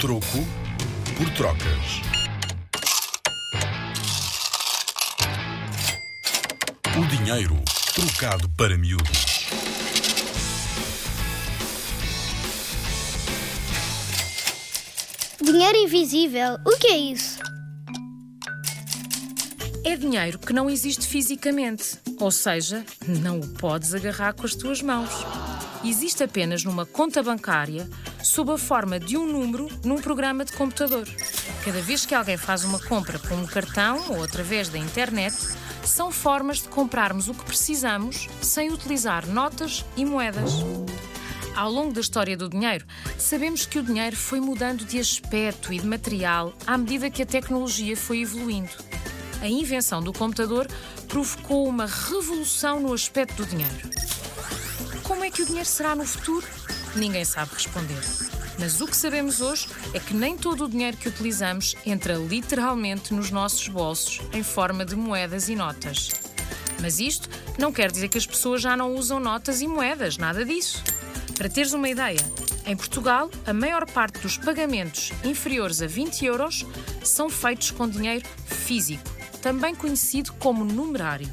Troco por trocas. O dinheiro trocado para miúdos. Dinheiro invisível, o que é isso? É dinheiro que não existe fisicamente, ou seja, não o podes agarrar com as tuas mãos. Existe apenas numa conta bancária, sob a forma de um número num programa de computador. Cada vez que alguém faz uma compra com um cartão ou através da internet, são formas de comprarmos o que precisamos sem utilizar notas e moedas. Ao longo da história do dinheiro, sabemos que o dinheiro foi mudando de aspecto e de material à medida que a tecnologia foi evoluindo. A invenção do computador provocou uma revolução no aspecto do dinheiro. Como é que o dinheiro será no futuro? Ninguém sabe responder. Mas o que sabemos hoje é que nem todo o dinheiro que utilizamos entra literalmente nos nossos bolsos em forma de moedas e notas. Mas isto não quer dizer que as pessoas já não usam notas e moedas, nada disso. Para teres uma ideia, em Portugal, a maior parte dos pagamentos inferiores a 20 euros são feitos com dinheiro físico, também conhecido como numerário.